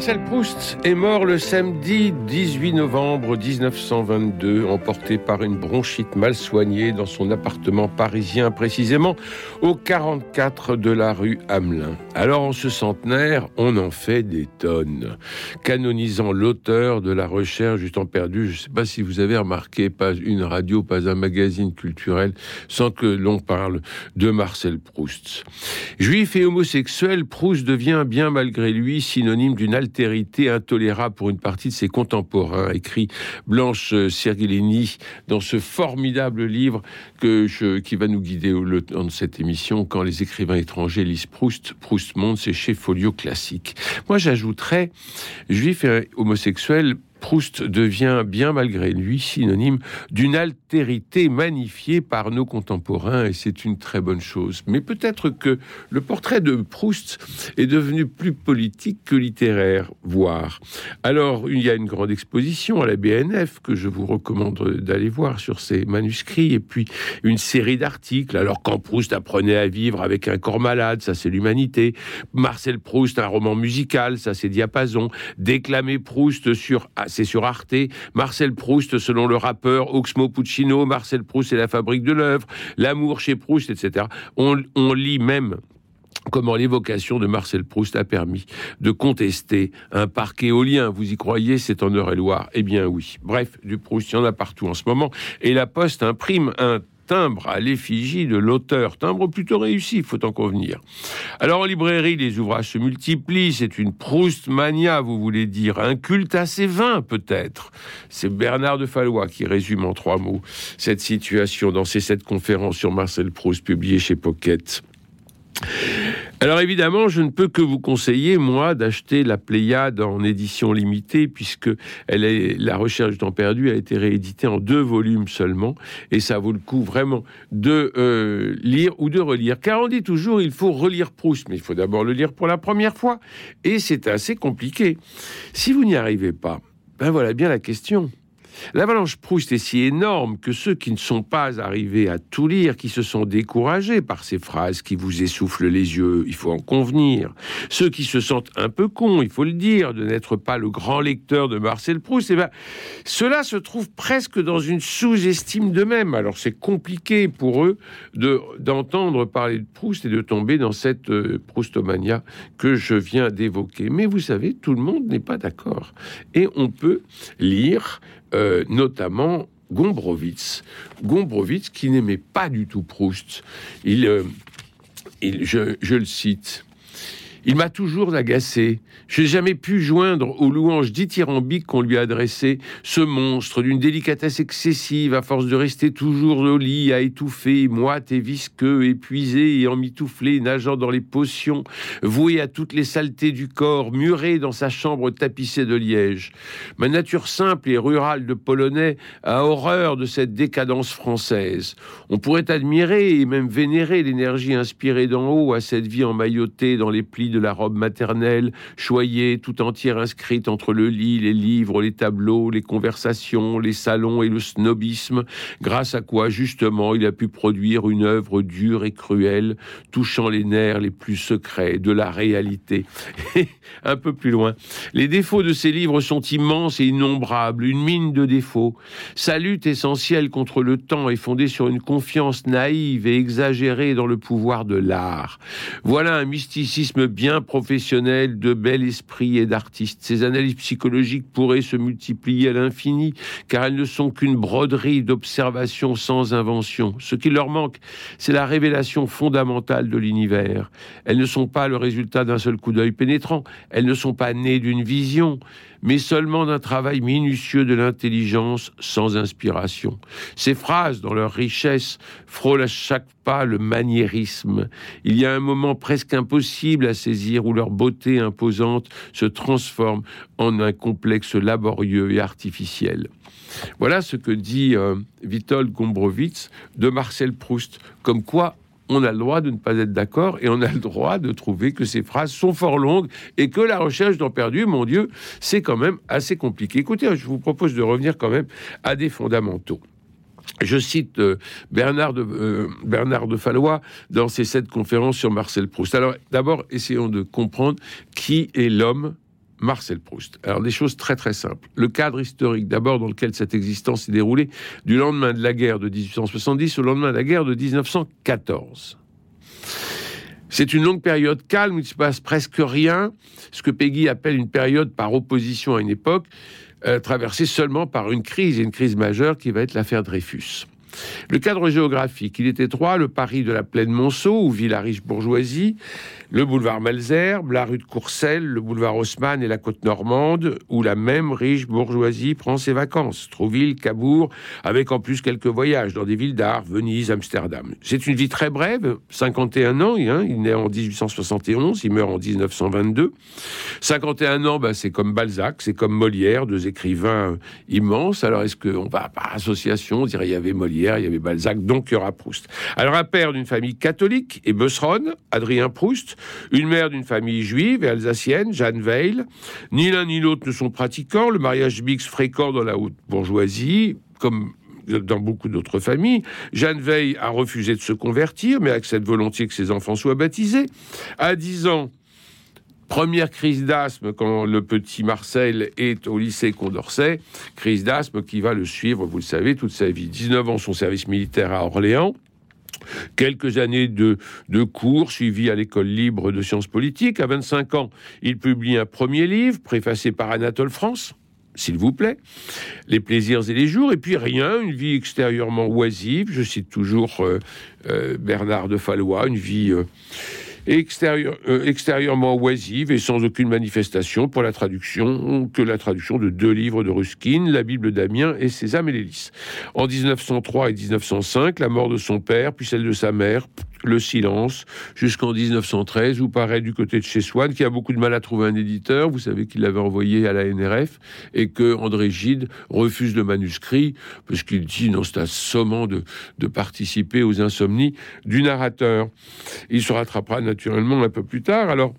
Marcel Proust est mort le samedi 18 novembre 1922, emporté par une bronchite mal soignée dans son appartement parisien, précisément au 44 de la rue Hamelin. Alors en ce centenaire, on en fait des tonnes, canonisant l'auteur de la recherche du temps perdu. Je ne sais pas si vous avez remarqué, pas une radio, pas un magazine culturel, sans que l'on parle de Marcel Proust. Juif et homosexuel, Proust devient bien malgré lui synonyme d'une intolérable pour une partie de ses contemporains, écrit Blanche Sergilini dans ce formidable livre que je, qui va nous guider au temps de cette émission quand les écrivains étrangers lisent Proust. Proust Monde, c'est chez Folio Classique. Moi, j'ajouterais juif et homosexuel Proust devient bien malgré lui synonyme d'une altérité magnifiée par nos contemporains et c'est une très bonne chose. Mais peut-être que le portrait de Proust est devenu plus politique que littéraire, voire. Alors, il y a une grande exposition à la BNF que je vous recommande d'aller voir sur ces manuscrits et puis une série d'articles. Alors, quand Proust apprenait à vivre avec un corps malade, ça c'est l'humanité. Marcel Proust, un roman musical, ça c'est Diapason. Déclamer Proust sur c'est sur Arte, Marcel Proust selon le rappeur Oxmo Puccino, Marcel Proust et la fabrique de l'œuvre, l'amour chez Proust, etc. On, on lit même comment l'évocation de Marcel Proust a permis de contester un parc éolien. Vous y croyez, c'est en Eure-et-Loire Eh bien oui. Bref, du Proust, il y en a partout en ce moment. Et la Poste imprime un timbre à l'effigie de l'auteur. Timbre plutôt réussi, faut en convenir. Alors en librairie, les ouvrages se multiplient. C'est une Proust mania, vous voulez dire. Un culte assez vain, peut-être. C'est Bernard de Fallois qui résume en trois mots cette situation dans ses sept conférences sur Marcel Proust publiées chez Pocket. Alors évidemment, je ne peux que vous conseiller, moi, d'acheter la Pléiade en édition limitée, puisque la recherche du temps perdu a été rééditée en deux volumes seulement, et ça vaut le coup vraiment de euh, lire ou de relire. Car on dit toujours, il faut relire Proust, mais il faut d'abord le lire pour la première fois, et c'est assez compliqué. Si vous n'y arrivez pas, ben voilà bien la question. L'avalanche Proust est si énorme que ceux qui ne sont pas arrivés à tout lire, qui se sont découragés par ces phrases qui vous essoufflent les yeux, il faut en convenir. Ceux qui se sentent un peu cons, il faut le dire, de n'être pas le grand lecteur de Marcel Proust, eh ben, cela se trouve presque dans une sous-estime d'eux-mêmes. Alors c'est compliqué pour eux de, d'entendre parler de Proust et de tomber dans cette euh, Proustomania que je viens d'évoquer. Mais vous savez, tout le monde n'est pas d'accord. Et on peut lire euh, notamment Gombrowicz. Gombrowicz qui n'aimait pas du tout Proust. Euh, je le cite. Il m'a toujours agacé. Je n'ai jamais pu joindre aux louanges dithyrambiques qu'on lui a adressées ce monstre d'une délicatesse excessive à force de rester toujours au lit à étouffer, moite et visqueux, épuisé et emmitouflé, nageant dans les potions, voué à toutes les saletés du corps, muré dans sa chambre tapissée de liège. Ma nature simple et rurale de Polonais a horreur de cette décadence française. On pourrait admirer et même vénérer l'énergie inspirée d'en haut à cette vie emmaillotée dans les plis de la robe maternelle, choyée, tout entière inscrite entre le lit, les livres, les tableaux, les conversations, les salons et le snobisme, grâce à quoi justement il a pu produire une œuvre dure et cruelle, touchant les nerfs les plus secrets de la réalité. Un peu plus loin, les défauts de ces livres sont immenses et innombrables, une mine de défauts. Sa lutte essentielle contre le temps est fondée sur une confiance naïve et exagérée dans le pouvoir de l'art. Voilà un mysticisme bien professionnel de bel esprit et d'artiste. Ces analyses psychologiques pourraient se multiplier à l'infini, car elles ne sont qu'une broderie d'observations sans invention. Ce qui leur manque, c'est la révélation fondamentale de l'univers. Elles ne sont pas le résultat d'un seul coup d'œil pénétrant, elles ne sont pas nées d'une vision, mais seulement d'un travail minutieux de l'intelligence sans inspiration. Ces phrases, dans leur richesse, frôlent à chaque pas le maniérisme. Il y a un moment presque impossible à saisir où leur beauté imposante se transforme en un complexe laborieux et artificiel. Voilà ce que dit euh, Witold Gombrowicz de Marcel Proust, comme quoi on a le droit de ne pas être d'accord et on a le droit de trouver que ces phrases sont fort longues et que la recherche d'en perdu, mon Dieu, c'est quand même assez compliqué. Écoutez, je vous propose de revenir quand même à des fondamentaux. Je cite euh, Bernard, de, euh, Bernard de Fallois dans ses sept conférences sur Marcel Proust. Alors d'abord, essayons de comprendre qui est l'homme Marcel Proust. Alors des choses très très simples. Le cadre historique d'abord dans lequel cette existence s'est déroulée du lendemain de la guerre de 1870 au lendemain de la guerre de 1914. C'est une longue période calme où il se passe presque rien, ce que Peggy appelle une période par opposition à une époque, euh, traversée seulement par une crise, une crise majeure qui va être l'affaire Dreyfus. Le cadre géographique, il est étroit, le Paris de la plaine Monceau, où vit la riche bourgeoisie, le boulevard Malzerbe, la rue de Courcelles, le boulevard Haussmann et la côte normande, où la même riche bourgeoisie prend ses vacances. Trouville, Cabourg, avec en plus quelques voyages dans des villes d'art, Venise, Amsterdam. C'est une vie très brève, 51 ans, hein, il naît en 1871, il meurt en 1922. 51 ans, ben, c'est comme Balzac, c'est comme Molière, deux écrivains immenses. Alors est-ce qu'on va par association dire il y avait Molière, il y avait Balzac, donc il y aura Proust. Alors un père d'une famille catholique et Beusseronne, Adrien Proust, une mère d'une famille juive et alsacienne, Jeanne Weil. Ni l'un ni l'autre ne sont pratiquants. Le mariage mixte fréquent dans la haute bourgeoisie, comme dans beaucoup d'autres familles. Jeanne Veil a refusé de se convertir, mais accepte volontiers que ses enfants soient baptisés. À 10 ans, première crise d'asthme quand le petit Marcel est au lycée Condorcet, crise d'asthme qui va le suivre, vous le savez, toute sa vie. 19 ans, son service militaire à Orléans. Quelques années de, de cours suivis à l'école libre de sciences politiques. À 25 ans, il publie un premier livre, préfacé par Anatole France, s'il vous plaît, les plaisirs et les jours, et puis rien, une vie extérieurement oisive, je cite toujours euh, euh, Bernard de Fallois, une vie... Euh, euh, extérieurement oisive et sans aucune manifestation pour la traduction que la traduction de deux livres de Ruskin, la Bible d'Amiens et Sésame et. En 1903 et 1905, la mort de son père, puis celle de sa mère, le silence, jusqu'en 1913, où paraît du côté de chez Swann, qui a beaucoup de mal à trouver un éditeur. Vous savez qu'il l'avait envoyé à la NRF et que André Gide refuse le manuscrit parce qu'il dit non, c'est assommant de, de participer aux insomnies du narrateur. Il se rattrapera naturellement un peu plus tard. Alors,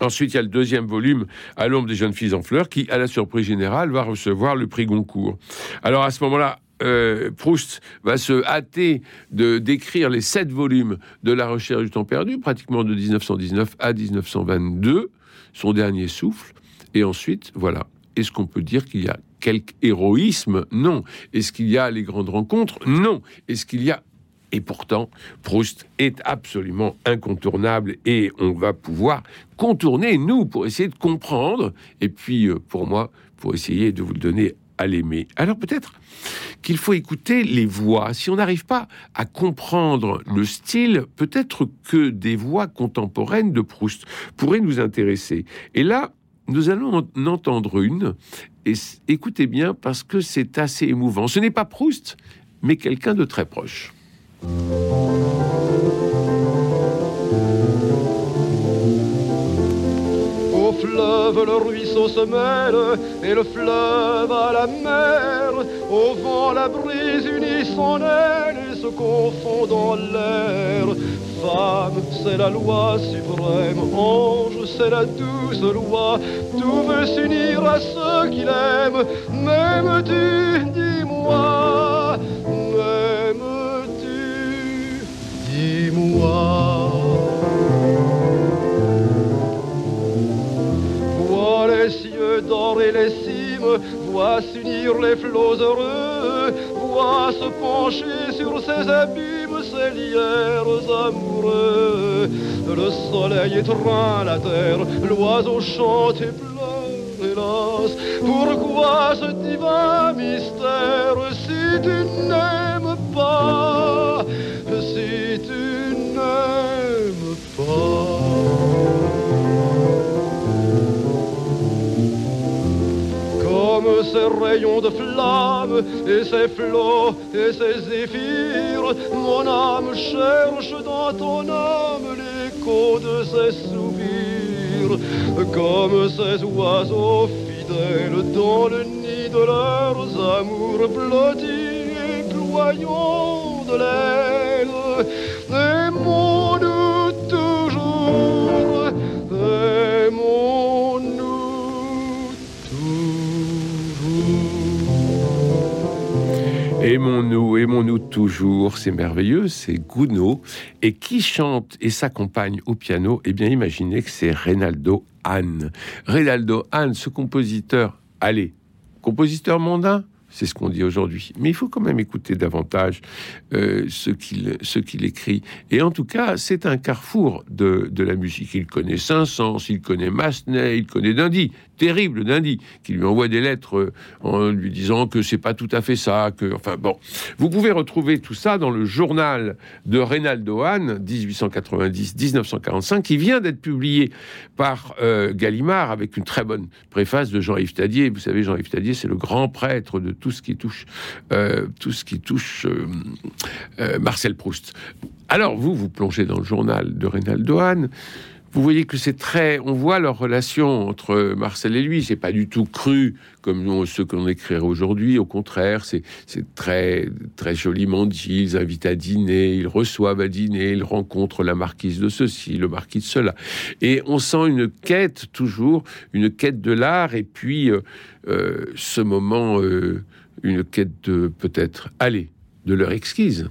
Ensuite, il y a le deuxième volume, À l'ombre des jeunes filles en fleurs, qui, à la surprise générale, va recevoir le prix Goncourt. Alors, à ce moment-là, euh, Proust va se hâter de d'écrire les sept volumes de La recherche du temps perdu, pratiquement de 1919 à 1922, son dernier souffle. Et ensuite, voilà. Est-ce qu'on peut dire qu'il y a quelque héroïsme? Non. Est-ce qu'il y a les grandes rencontres? Non. Est-ce qu'il y a et pourtant, Proust est absolument incontournable et on va pouvoir contourner, nous, pour essayer de comprendre. Et puis, euh, pour moi, pour essayer de vous le donner à l'aimer. Alors peut-être qu'il faut écouter les voix. Si on n'arrive pas à comprendre le style, peut-être que des voix contemporaines de Proust pourraient nous intéresser. Et là, nous allons en entendre une. Et écoutez bien parce que c'est assez émouvant. Ce n'est pas Proust, mais quelqu'un de très proche. Le ruisseau se mêle, et le fleuve à la mer. Au vent, la brise unit son aile et se confond dans l'air. Femme, c'est la loi suprême, ange, c'est la douce loi. Tout veut s'unir à ceux qu'il aime. M'aimes-tu, dis-moi, les cimes, voit s'unir les flots heureux, voit se pencher sur ses abîmes, ses lierres amoureux. Le soleil étreint la terre, l'oiseau chante et pleure, hélas. Pourquoi ce divin mystère si tu n'aimes pas, si tu n'aimes pas? Ces rayons de flamme et ces flots et ces zéphyrs. Mon âme cherche dans ton âme l'écho de ces soupirs, comme ces oiseaux fidèles dans le nid de leurs amours blottis et de l'aile. Et Aimons-nous, aimons-nous toujours, c'est merveilleux, c'est Gounod. Et qui chante et s'accompagne au piano? Eh bien, imaginez que c'est Reynaldo Hahn. Reynaldo Hahn, ce compositeur, allez, compositeur mondain c'est ce qu'on dit aujourd'hui. Mais il faut quand même écouter davantage euh, ce qu'il écrit. Et en tout cas, c'est un carrefour de, de, la musique. Il connaît Saint-Saëns, il connaît Massenet, il connaît Dindy, terrible Dindy, qui lui envoie des lettres euh, en lui disant que c'est pas tout à fait ça, que enfin bon. Vous pouvez retrouver tout ça dans le journal de Reynaldo Hahn, 1890-1945, qui vient d'être publié par euh, Gallimard avec une très bonne préface de Jean-Yves Tadier. Vous savez, Jean-Yves Tadier, c'est le grand prêtre de tout ce qui touche, euh, tout ce qui touche Marcel Proust. Alors vous, vous plongez dans le journal de Reynaldo Hahn. Vous voyez que c'est très, on voit leur relation entre Marcel et lui. C'est pas du tout cru comme ce qu'on écrirait aujourd'hui. Au contraire, c'est très très joliment dit. Ils invitent à dîner, ils reçoivent à dîner, ils rencontrent la marquise de ceci, le marquis de cela. Et on sent une quête toujours, une quête de l'art. Et puis ce moment une quête de peut-être aller de leur exquise.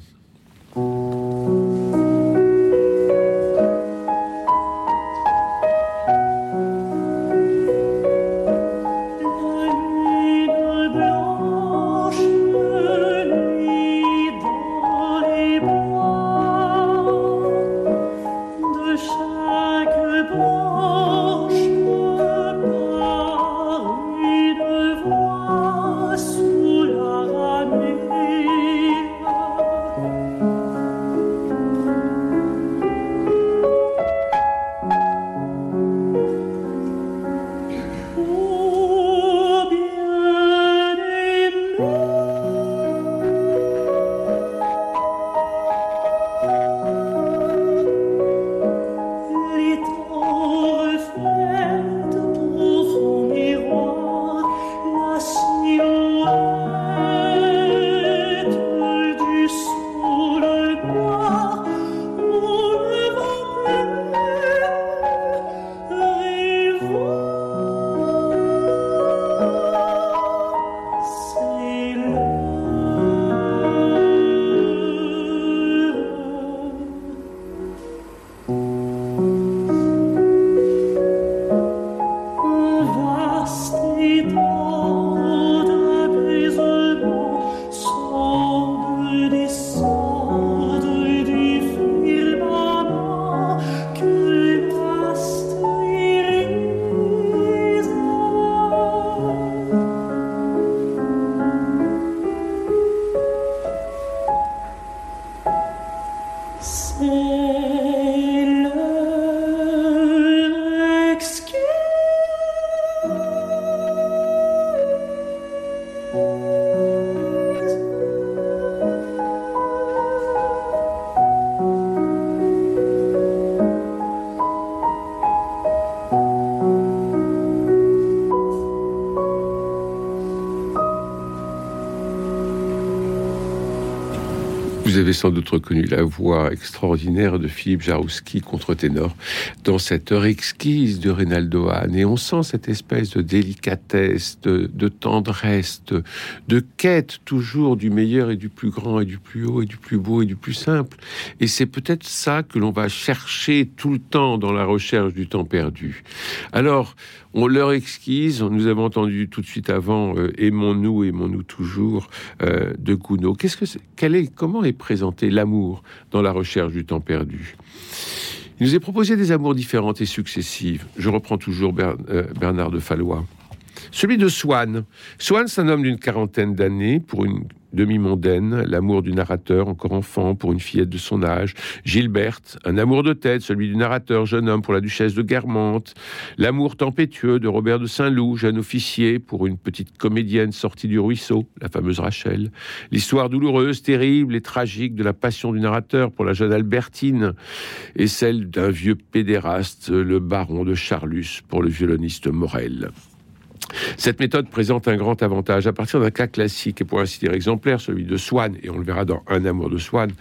Sans doute reconnu la voix extraordinaire de Philippe Jarouski, contre-ténor, dans cette heure exquise de Reynaldo Hahn. Et on sent cette espèce de délicatesse, de, tendresse, de, quête toujours du meilleur et du plus grand et du plus haut et du plus beau et du plus simple. Et c'est peut-être ça que l'on va chercher tout le temps dans la recherche du temps perdu. Alors, on leur exquise. Nous avons entendu tout de suite avant euh, Aimons-nous, aimons-nous toujours euh, de Gounod. Qu'est-ce que est, Comment est présenté l'amour dans la recherche du temps perdu? Il nous est proposé des amours différentes et successives. Je reprends toujours euh, Bernard de Fallois. Celui de Swann. Swann, c'est un homme d'une quarantaine d'années pour une demi-mondaine, l'amour du narrateur, encore enfant, pour une fillette de son âge. Gilberte, un amour de tête, celui du narrateur, jeune homme, pour la duchesse de Guermantes. L'amour tempétueux de Robert de Saint-Loup, jeune officier, pour une petite comédienne sortie du ruisseau, la fameuse Rachel. L'histoire douloureuse, terrible et tragique de la passion du narrateur pour la jeune Albertine, et celle d'un vieux pédéraste, le baron de Charlus, pour le violoniste Morel. Cette méthode présente un grand avantage. À partir d'un cas classique et pour ainsi dire exemplaire, celui de Swann, et on le verra dans Un amour de Swann,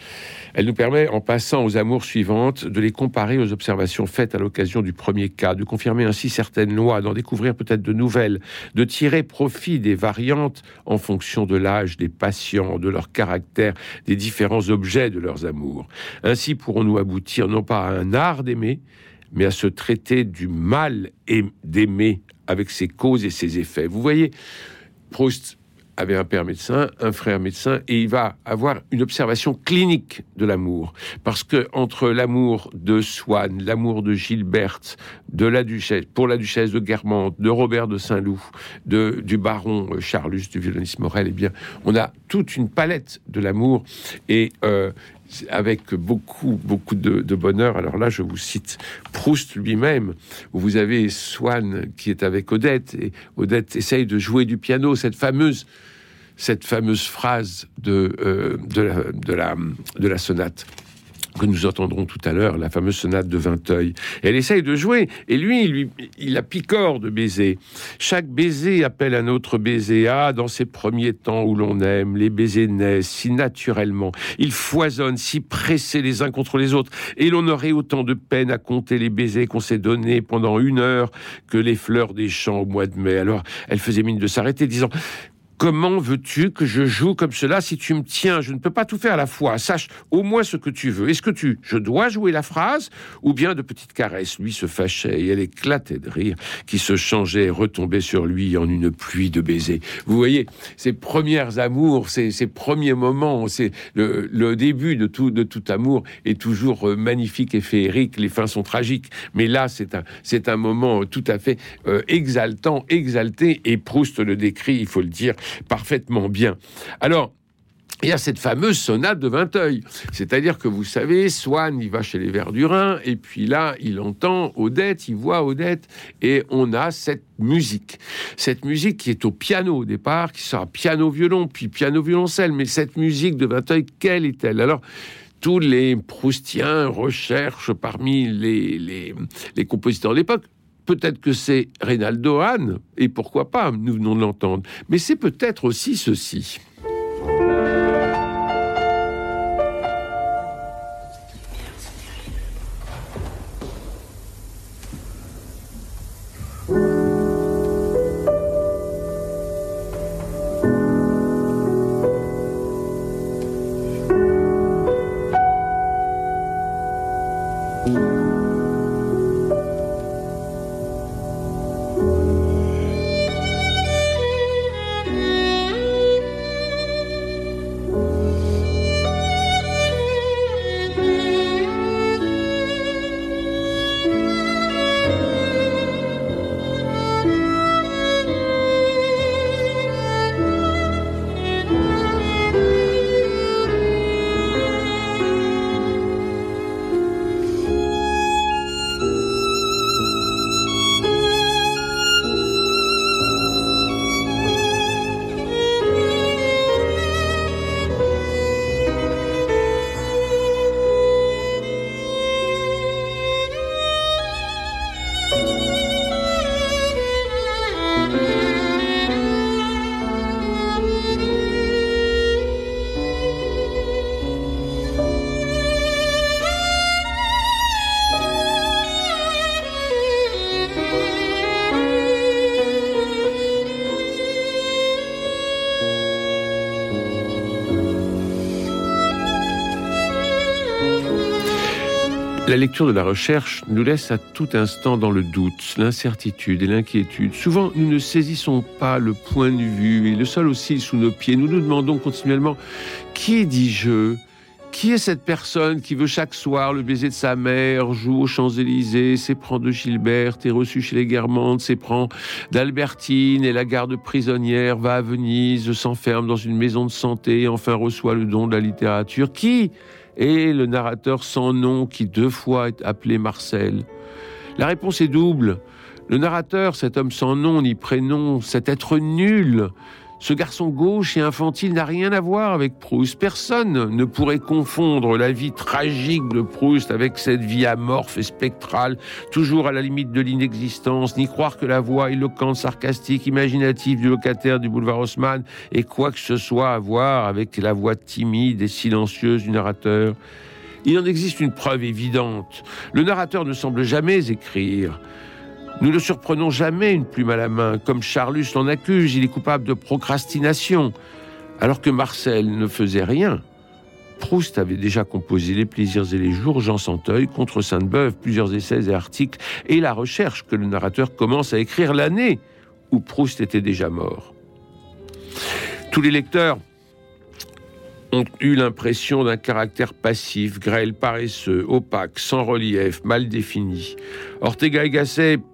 elle nous permet, en passant aux amours suivantes, de les comparer aux observations faites à l'occasion du premier cas, de confirmer ainsi certaines lois, d'en découvrir peut-être de nouvelles, de tirer profit des variantes en fonction de l'âge des patients, de leur caractère, des différents objets de leurs amours. Ainsi pourrons-nous aboutir non pas à un art d'aimer, mais à se traiter du mal d'aimer avec ses causes et ses effets. Vous voyez, Proust avait un père médecin, un frère médecin, et il va avoir une observation clinique de l'amour. Parce que entre l'amour de Swann, l'amour de Gilberte, de la duchesse, pour la duchesse de Guermantes, de Robert de Saint-Loup, de, du baron Charlus, du violoniste Morel, eh bien, on a toute une palette de l'amour. Et euh, avec beaucoup, beaucoup de, bonheur. Alors là, je vous cite Proust lui-même, où vous avez Swann qui est avec Odette, et Odette essaye de jouer du piano, cette fameuse, cette fameuse phrase de, euh, de, la, de la sonate que nous entendrons tout à l'heure, la fameuse sonate de Vinteuil. Elle essaye de jouer, et lui, il, lui, il a picore de baiser. Chaque baiser appelle un autre baiser. Ah, dans ces premiers temps où l'on aime, les baisers naissent si naturellement. Ils foisonnent, si pressés les uns contre les autres, et l'on aurait autant de peine à compter les baisers qu'on s'est donnés pendant une heure que les fleurs des champs au mois de mai. Alors, elle faisait mine de s'arrêter, disant Comment veux-tu que je joue comme cela si tu me tiens? Je ne peux pas tout faire à la fois. Sache au moins ce que tu veux. Est-ce que tu, je dois jouer la phrase ou bien de petites caresses? Lui se fâchait et elle éclatait de rire, qui se changeait et retombait sur lui en une pluie de baisers. Vous voyez, ces premières amours, ces, ces premiers moments, c'est le, début de tout, de tout amour est toujours euh, magnifique et féerique. Les fins sont tragiques, mais là, c'est un, c'est un moment tout à fait euh, exaltant, exalté. Et Proust le décrit, il faut le dire, parfaitement bien. Alors, il y a cette fameuse sonate de Vinteuil. C'est-à-dire que vous savez, Swann, il va chez les Verdurins, et puis là, il entend Odette, il voit Odette, et on a cette musique. Cette musique qui est au piano au départ, qui sera piano-violon, puis piano-violoncelle. Mais cette musique de Vinteuil, quelle est-elle? Alors, tous les Proustiens recherchent parmi les, les, les compositeurs de l'époque Peut-être que c'est Reynaldo Hahn, et pourquoi pas, nous venons de l'entendre. Mais c'est peut-être aussi ceci. La lecture de la recherche nous laisse à tout instant dans le doute, l'incertitude et l'inquiétude. Souvent, nous ne saisissons pas le point de vue et le sol oscille sous nos pieds. Nous nous demandons continuellement qui dit je qui est cette personne qui veut chaque soir le baiser de sa mère, joue aux Champs-Élysées, s'éprend de Gilberte, est reçu chez les Guermantes, s'éprend d'Albertine et la garde prisonnière, va à Venise, s'enferme dans une maison de santé, enfin reçoit le don de la littérature. Qui et le narrateur sans nom qui deux fois est appelé Marcel La réponse est double. Le narrateur, cet homme sans nom ni prénom, cet être nul, Ce garçon gauche et infantile n'a rien à voir avec Proust. Personne ne pourrait confondre la vie tragique de Proust avec cette vie amorphe et spectrale, toujours à la limite de l'inexistence, ni croire que la voix éloquente, sarcastique, imaginative du locataire du boulevard Haussmann ait quoi que ce soit à voir avec la voix timide et silencieuse du narrateur. Il en existe une preuve évidente. Le narrateur ne semble jamais écrire. Nous ne surprenons jamais une plume à la main, comme Charlus l'en accuse, il est coupable de procrastination, alors que Marcel ne faisait rien. Proust avait déjà composé Les plaisirs et les jours, Jean Santeuil, contre Sainte-Beuve, plusieurs essais et articles, et la recherche que le narrateur commence à écrire l'année où Proust était déjà mort. Tous les lecteurs ont eu l'impression d'un caractère passif, grêle, paresseux, opaque, sans relief, mal défini. Ortega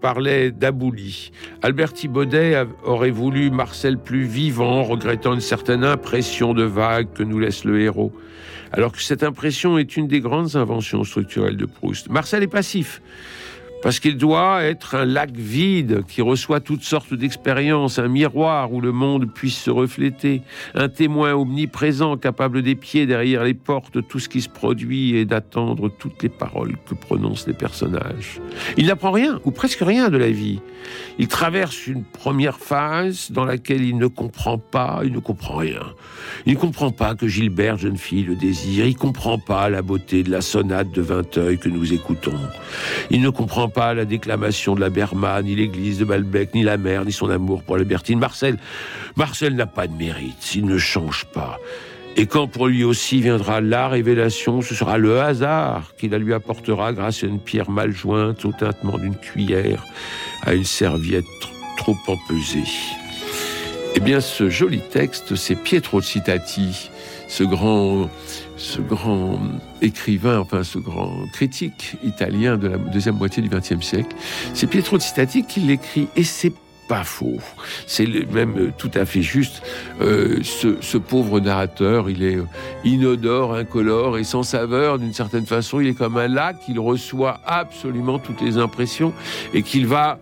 parlait d'abouli. Alberti Baudet aurait voulu Marcel plus vivant, regrettant une certaine impression de vague que nous laisse le héros. Alors que cette impression est une des grandes inventions structurelles de Proust. Marcel est passif parce qu'il doit être un lac vide qui reçoit toutes sortes d'expériences, un miroir où le monde puisse se refléter, un témoin omniprésent capable d'épier derrière les portes tout ce qui se produit et d'attendre toutes les paroles que prononcent les personnages. Il n'apprend rien, ou presque rien de la vie. Il traverse une première phase dans laquelle il ne comprend pas, il ne comprend rien. Il ne comprend pas que Gilbert, jeune fille, le désire. Il ne comprend pas la beauté de la sonate de Vinteuil que nous écoutons. Il ne comprend pas la déclamation de la Berma, ni l'église de Balbec, ni la mer, ni son amour pour Albertine. Marcel, Marcel n'a pas de mérite. Il ne change pas. Et quand pour lui aussi viendra la révélation, ce sera le hasard qui la lui apportera grâce à une pierre mal jointe au tintement d'une cuillère, à une serviette trop empesée. Eh bien, ce joli texte, c'est Pietro Citati, ce grand, ce grand écrivain, enfin ce grand critique italien de la deuxième moitié du XXe siècle. C'est Pietro Citati qui l'écrit et c'est pas faux. C'est même tout à fait juste. Euh, ce, ce, pauvre narrateur, il est inodore, incolore et sans saveur d'une certaine façon. Il est comme un lac, il reçoit absolument toutes les impressions et qu'il va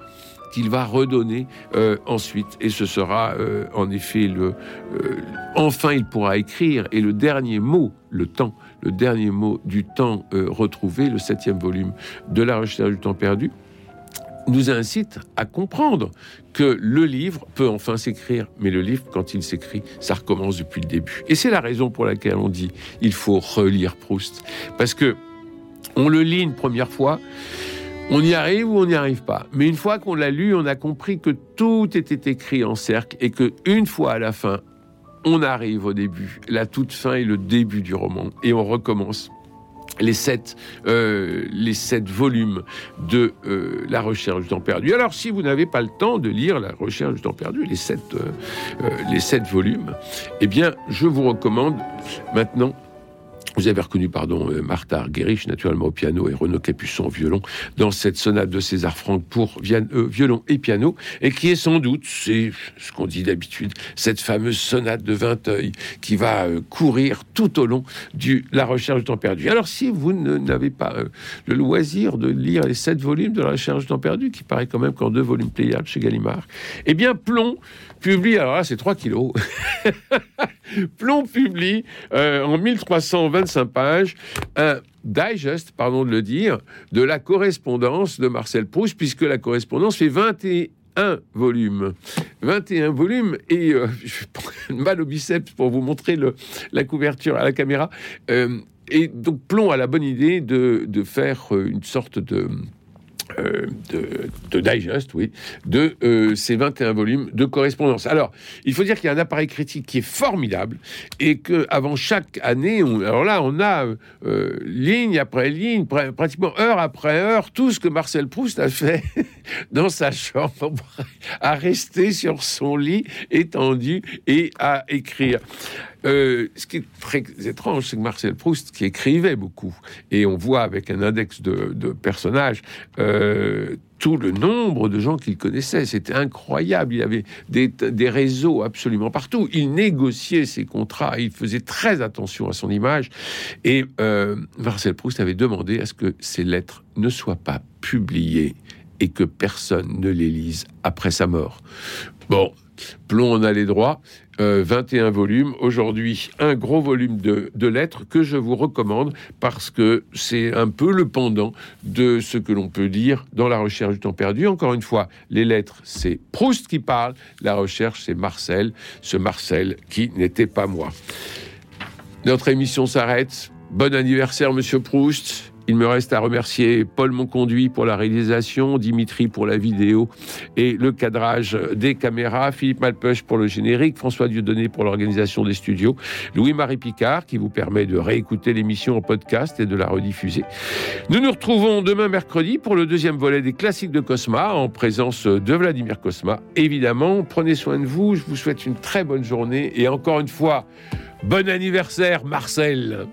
qu'il va redonner euh, ensuite. Et ce sera euh, en effet le... Euh, enfin, il pourra écrire. Et le dernier mot, le temps, le dernier mot du temps retrouvé, le septième volume de La recherche du temps perdu, nous incite à comprendre que le livre peut enfin s'écrire, mais le livre, quand il s'écrit, ça recommence depuis le début. Et c'est la raison pour laquelle on dit il faut relire Proust, parce que on le lit une première fois, on y arrive ou on n'y arrive pas. Mais une fois qu'on l'a lu, on a compris que tout était écrit en cercle et que une fois à la fin, on arrive au début, la toute fin et le début du roman, et on recommence les sept, euh, les sept volumes de euh, La recherche du temps perdu. Alors, si vous n'avez pas le temps de lire La recherche du temps perdu, les sept, euh, les sept volumes, eh bien, je vous recommande maintenant vous avez reconnu, pardon, euh, Martha Argerich, naturellement au piano, et Renaud Capuçon au violon, dans cette sonate de César Franck pour euh, violon et piano, et qui est sans doute, c'est ce qu'on dit d'habitude, cette fameuse sonate de Vinteuil qui va euh, courir tout au long de La recherche du temps perdu. Alors, si vous n'avez pas le loisir de lire les sept volumes de La recherche du temps perdu, qui paraît quand même qu'en deux volumes playables chez Gallimard, eh bien, Plomb publie, alors là, c'est 3 kilos, Plomb publie en 1320 25 pages, un digest, pardon de le dire, de la correspondance de Marcel Proust, puisque la correspondance fait 21 volumes. 21 volumes, et euh, je prends mal au biceps pour vous montrer la couverture à la caméra. Euh, et donc, Plomb a la bonne idée de, de faire une sorte de euh, de, digest, oui, de euh, ces 21 volumes de correspondance. Alors, il faut dire qu'il y a un appareil critique qui est formidable et que avant chaque année, alors là, on a euh, ligne après ligne, pratiquement heure après heure, tout ce que Marcel Proust a fait dans sa chambre, à rester sur son lit étendu et à écrire. Euh, ce qui est très étrange, c'est que Marcel Proust, qui écrivait beaucoup, et on voit avec un index de, personnages, euh, tout le nombre de gens qu'il connaissait. C'était incroyable. Il avait des, réseaux absolument partout. Il négociait ses contrats. Il faisait très attention à son image. Et euh, Marcel Proust avait demandé à ce que ces lettres ne soient pas publiées et que personne ne les lise après sa mort. Bon, Plomb en a les droits 21 volumes. Aujourd'hui, un gros volume de, lettres que je vous recommande parce que c'est un peu le pendant de ce que l'on peut lire dans la recherche du temps perdu. Encore une fois, les lettres, c'est Proust qui parle. La recherche, c'est Marcel. Ce Marcel qui n'était pas moi. Notre émission s'arrête. Bon anniversaire, monsieur Proust. Il me reste à remercier Paul Monconduit pour la réalisation, Dimitri pour la vidéo et le cadrage des caméras, Philippe Malpeuch pour le générique, François Dieudonné pour l'organisation des studios, Louis-Marie Picard qui vous permet de réécouter l'émission en podcast et de la rediffuser. Nous nous retrouvons demain mercredi pour le deuxième volet des classiques de Cosma en présence de Vladimir Cosma. Évidemment, prenez soin de vous, je vous souhaite une très bonne journée et encore une fois, bon anniversaire Marcel